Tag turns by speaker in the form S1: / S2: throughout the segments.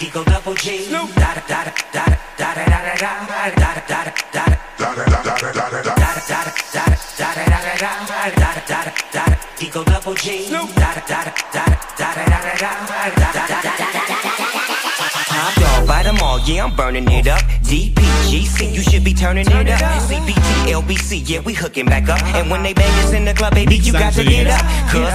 S1: Eagle double G. All, yeah, I'm burning it up. DPGC, you should be turning it, up. it yeah, we hooking back up. And when they bang us in the club, baby, you got to get up. Cause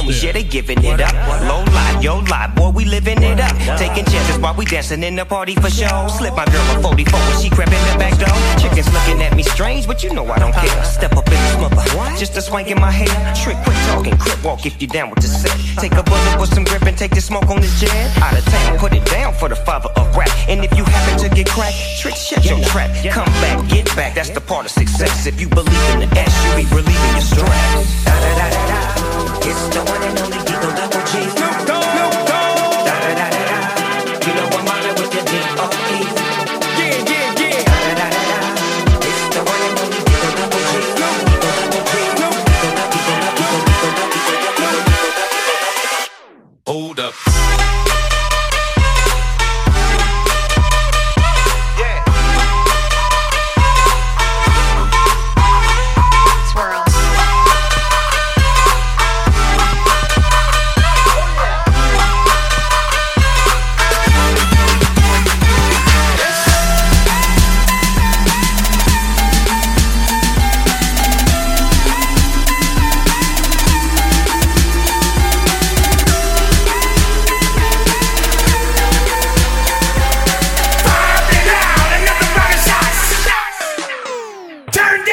S1: homies, yeah, they giving it up. Low life, yo life, boy, we living it up. Taking chances while we dancing in the party for show. Slip my girl a 44 when she crept in the back door. Chickens looking at me strange, but you know I don't care. Step up in this mother, just a swank in my hair. Trick, quick talking, crip walk if you down with the set. Take a bullet with some grip and take the smoke on this jet. Out of town, put it down for the father of rap. And if you happen to get cracked, trick, shut your trap. Come back, get back, that's the part of success. If you believe in the S, you be relieving your stress.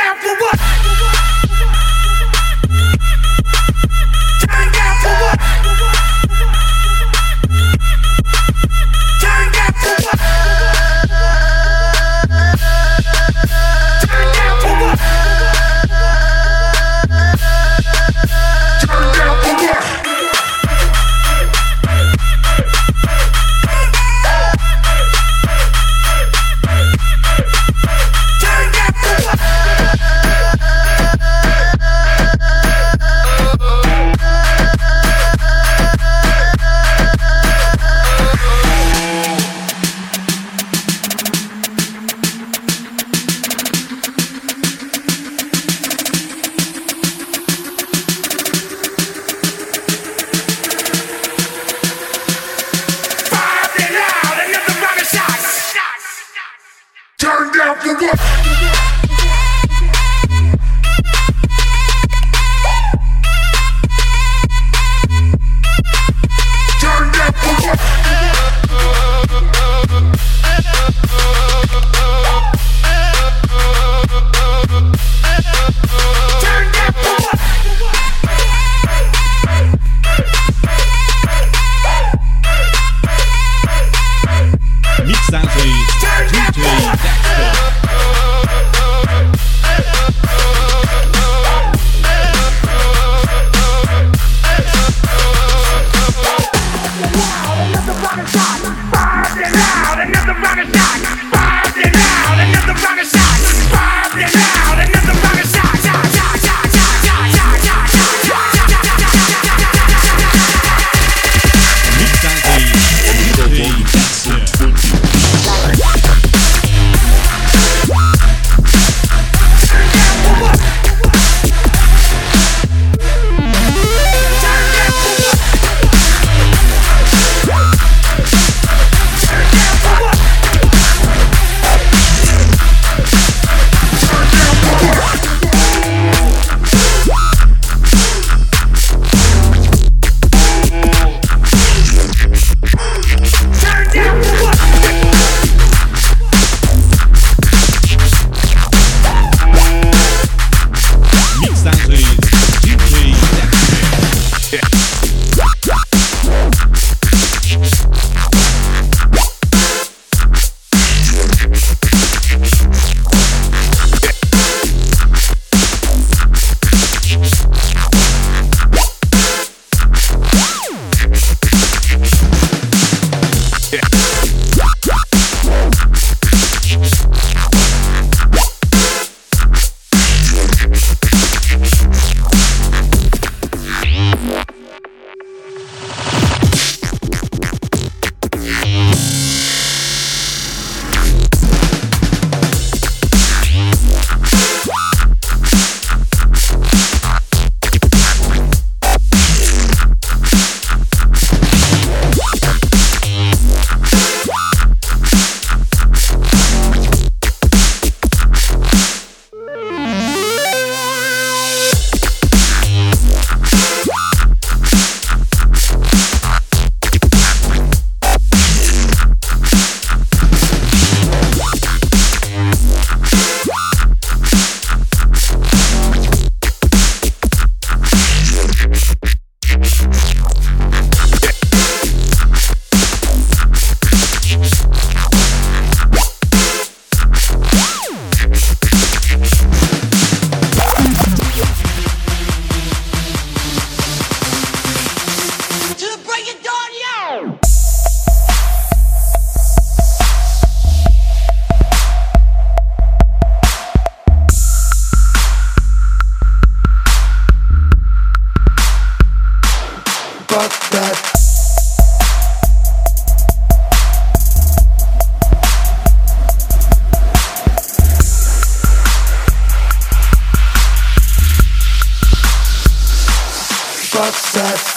S1: down for what?
S2: down for
S3: what?
S4: Fuck that.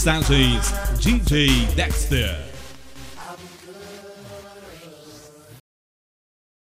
S5: Sounds GG Dexter.